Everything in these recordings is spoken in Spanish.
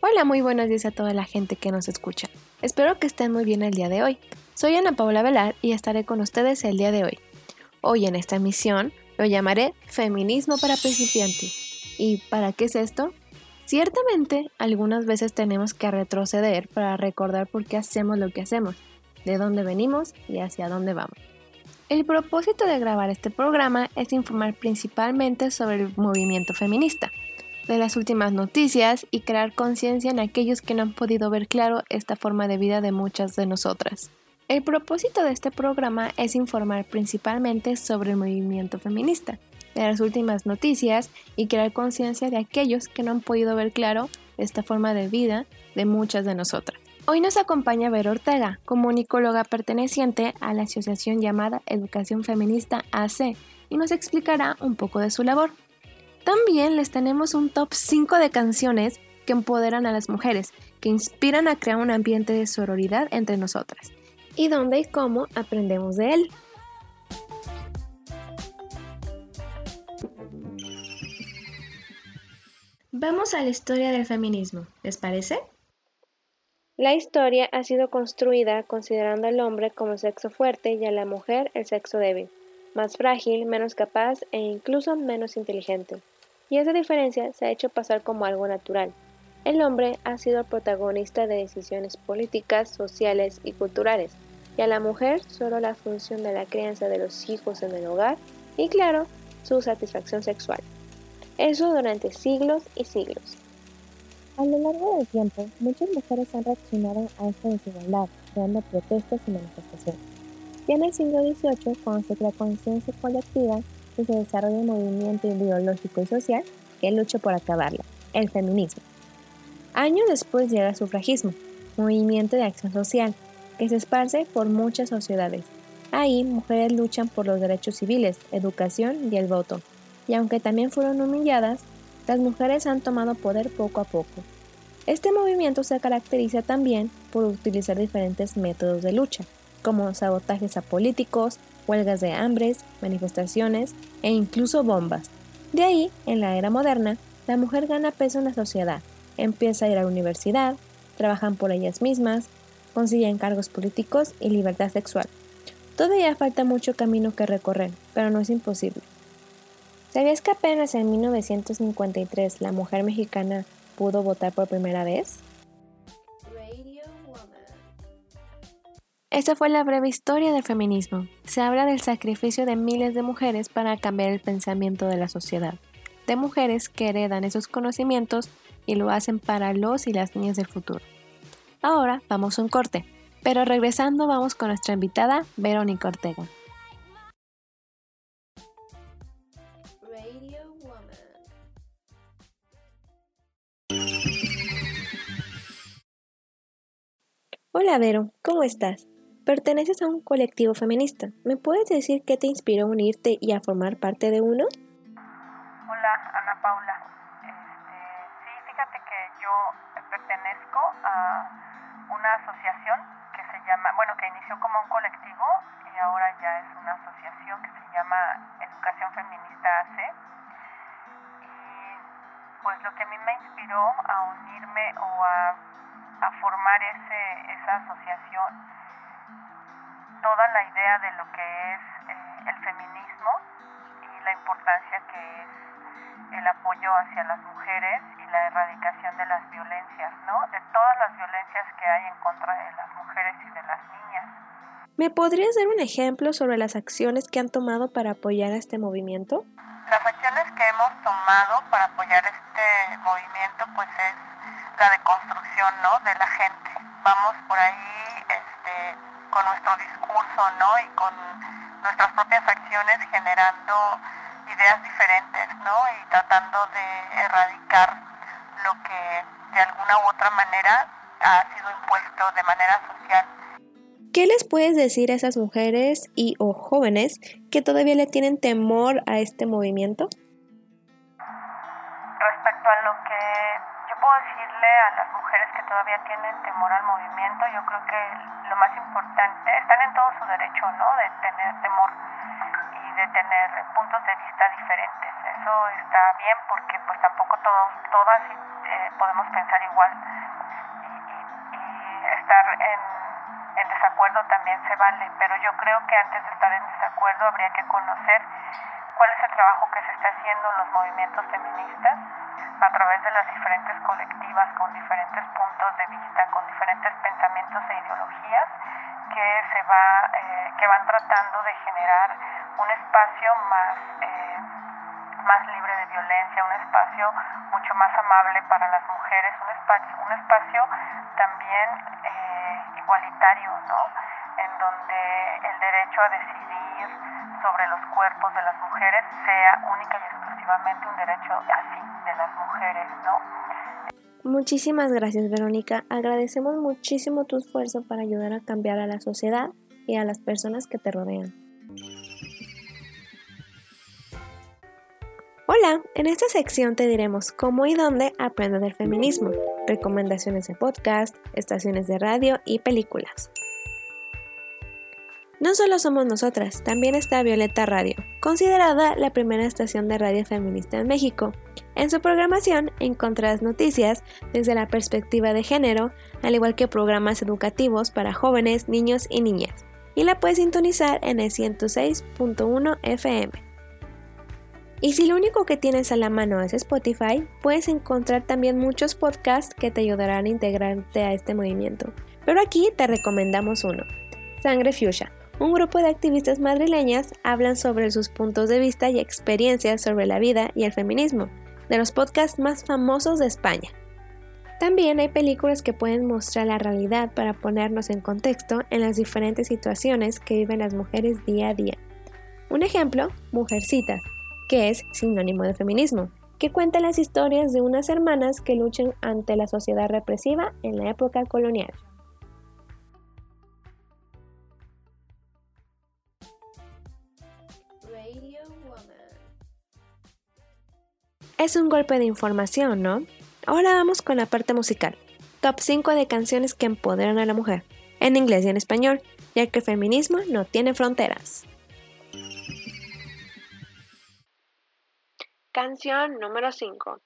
Hola, muy buenos días a toda la gente que nos escucha. Espero que estén muy bien el día de hoy. Soy Ana Paula Velar y estaré con ustedes el día de hoy. Hoy en esta emisión lo llamaré Feminismo para principiantes. ¿Y para qué es esto? Ciertamente, algunas veces tenemos que retroceder para recordar por qué hacemos lo que hacemos, de dónde venimos y hacia dónde vamos. El propósito de grabar este programa es informar principalmente sobre el movimiento feminista, de las últimas noticias y crear conciencia en aquellos que no han podido ver claro esta forma de vida de muchas de nosotras. El propósito de este programa es informar principalmente sobre el movimiento feminista, de las últimas noticias y crear conciencia de aquellos que no han podido ver claro esta forma de vida de muchas de nosotras. Hoy nos acompaña Ver Ortega, comunicóloga perteneciente a la asociación llamada Educación Feminista AC, y nos explicará un poco de su labor. También les tenemos un top 5 de canciones que empoderan a las mujeres, que inspiran a crear un ambiente de sororidad entre nosotras, y dónde y cómo aprendemos de él. Vamos a la historia del feminismo, ¿les parece? La historia ha sido construida considerando al hombre como sexo fuerte y a la mujer el sexo débil, más frágil, menos capaz e incluso menos inteligente. Y esa diferencia se ha hecho pasar como algo natural. El hombre ha sido el protagonista de decisiones políticas, sociales y culturales, y a la mujer solo la función de la crianza de los hijos en el hogar y claro, su satisfacción sexual. Eso durante siglos y siglos. A lo largo del tiempo, muchas mujeres han reaccionado a esta desigualdad, creando protestas y manifestaciones. Y en el siglo XVIII, cuando se conciencia colectiva se desarrolla un movimiento ideológico y social que lucha por acabarla, el feminismo. Años después llega el sufragismo, movimiento de acción social, que se esparce por muchas sociedades. Ahí mujeres luchan por los derechos civiles, educación y el voto, y aunque también fueron humilladas, las mujeres han tomado poder poco a poco. Este movimiento se caracteriza también por utilizar diferentes métodos de lucha, como sabotajes a políticos, huelgas de hambres, manifestaciones e incluso bombas. De ahí, en la era moderna, la mujer gana peso en la sociedad, empieza a ir a la universidad, trabajan por ellas mismas, consiguen cargos políticos y libertad sexual. Todavía falta mucho camino que recorrer, pero no es imposible. ¿Sabías que apenas en 1953 la mujer mexicana pudo votar por primera vez? Esta fue la breve historia del feminismo. Se habla del sacrificio de miles de mujeres para cambiar el pensamiento de la sociedad, de mujeres que heredan esos conocimientos y lo hacen para los y las niñas del futuro. Ahora vamos a un corte, pero regresando vamos con nuestra invitada Verónica Ortega. Hola Vero, ¿cómo estás? Perteneces a un colectivo feminista. ¿Me puedes decir qué te inspiró a unirte y a formar parte de uno? Hola Ana Paula. Este, sí, fíjate que yo pertenezco a una asociación que se llama, bueno, que inició como un colectivo y ahora ya es una asociación que se llama Educación Feminista AC. Y pues lo que a mí me inspiró a unirme o a formar ese, esa asociación toda la idea de lo que es eh, el feminismo y la importancia que es el apoyo hacia las mujeres y la erradicación de las violencias, ¿no? De todas las violencias que hay en contra de las mujeres y de las niñas. ¿Me podrías dar un ejemplo sobre las acciones que han tomado para apoyar a este movimiento? Las acciones que hemos tomado para apoyar este movimiento pues es la deconstrucción ¿no? de la gente. Vamos por ahí con nuestro discurso ¿no? y con nuestras propias acciones generando ideas diferentes ¿no? y tratando de erradicar lo que de alguna u otra manera ha sido impuesto de manera social. ¿Qué les puedes decir a esas mujeres y o jóvenes que todavía le tienen temor a este movimiento? Respecto a lo que puedo decirle a las mujeres que todavía tienen temor al movimiento, yo creo que lo más importante, están en todo su derecho, ¿no? De tener temor y de tener puntos de vista diferentes. eso está bien porque pues tampoco todos, todas eh, podemos pensar igual y, estar en, en desacuerdo también se vale, pero yo creo que antes de estar en desacuerdo habría que conocer cuál es el trabajo que se está haciendo en los movimientos feministas a través de las diferentes colectivas con diferentes puntos de vista, con diferentes pensamientos e ideologías que se va eh, que van tratando de generar un espacio más eh, más libre de violencia, un espacio mucho más amable para las mujeres, un espacio, un espacio también eh, igualitario, ¿no? En donde el derecho a decidir sobre los cuerpos de las mujeres sea única y exclusivamente un derecho así de las mujeres, ¿no? Muchísimas gracias, Verónica. Agradecemos muchísimo tu esfuerzo para ayudar a cambiar a la sociedad y a las personas que te rodean. Hola, en esta sección te diremos cómo y dónde aprender del feminismo, recomendaciones de podcast, estaciones de radio y películas. No solo somos nosotras, también está Violeta Radio, considerada la primera estación de radio feminista en México. En su programación encontrarás noticias desde la perspectiva de género, al igual que programas educativos para jóvenes, niños y niñas, y la puedes sintonizar en el 106.1 FM. Y si lo único que tienes a la mano es Spotify, puedes encontrar también muchos podcasts que te ayudarán a integrarte a este movimiento. Pero aquí te recomendamos uno, Sangre Fuchsia. Un grupo de activistas madrileñas hablan sobre sus puntos de vista y experiencias sobre la vida y el feminismo, de los podcasts más famosos de España. También hay películas que pueden mostrar la realidad para ponernos en contexto en las diferentes situaciones que viven las mujeres día a día. Un ejemplo, Mujercitas, que es sinónimo de feminismo, que cuenta las historias de unas hermanas que luchan ante la sociedad represiva en la época colonial. Es un golpe de información, ¿no? Ahora vamos con la parte musical. Top 5 de canciones que empoderan a la mujer, en inglés y en español, ya que el feminismo no tiene fronteras. Canción número 5.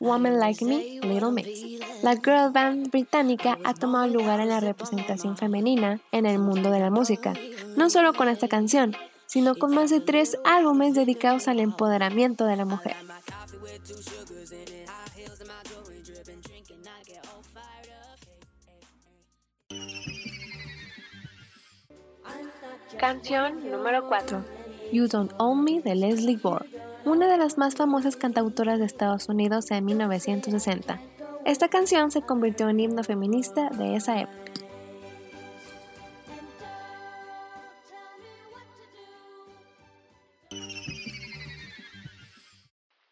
Woman Like Me, Little Mix. La girl band británica ha tomado lugar en la representación femenina en el mundo de la música, no solo con esta canción, sino con más de tres álbumes dedicados al empoderamiento de la mujer. Canción número 4. You Don't Own Me de Leslie Gore una de las más famosas cantautoras de Estados Unidos en 1960. Esta canción se convirtió en himno feminista de esa época.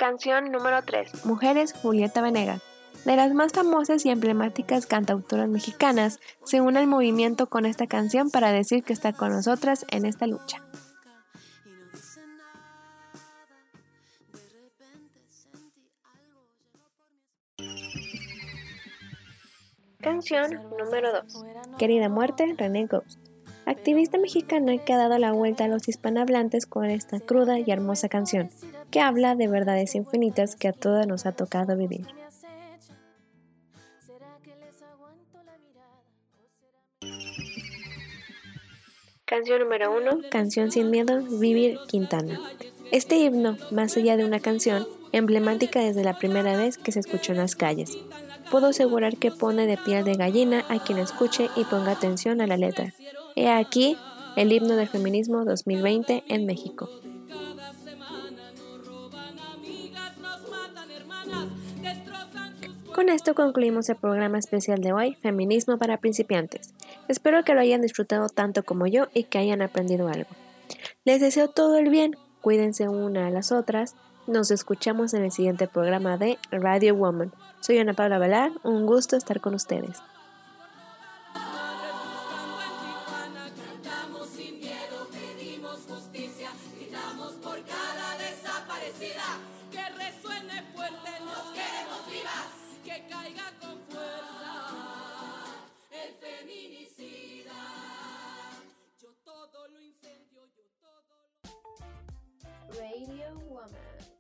Canción número 3. Mujeres, Julieta Venegas. De las más famosas y emblemáticas cantautoras mexicanas, se une al movimiento con esta canción para decir que está con nosotras en esta lucha. Canción número 2. Querida muerte, René Ghost. Activista mexicana que ha dado la vuelta a los hispanohablantes con esta cruda y hermosa canción, que habla de verdades infinitas que a todas nos ha tocado vivir. Canción número 1. Canción sin miedo, Vivir Quintana. Este himno, más allá de una canción, emblemática desde la primera vez que se escuchó en las calles, puedo asegurar que pone de piel de gallina a quien escuche y ponga atención a la letra. He aquí el himno del feminismo 2020 en México. Con esto concluimos el programa especial de hoy, Feminismo para principiantes. Espero que lo hayan disfrutado tanto como yo y que hayan aprendido algo. Les deseo todo el bien, cuídense una a las otras. Nos escuchamos en el siguiente programa de Radio Woman. Soy Ana Paula Valar, un gusto estar con ustedes que caiga con fuerza el feminicida. Yo todo lo incendio, yo todo lo... Radio Woman.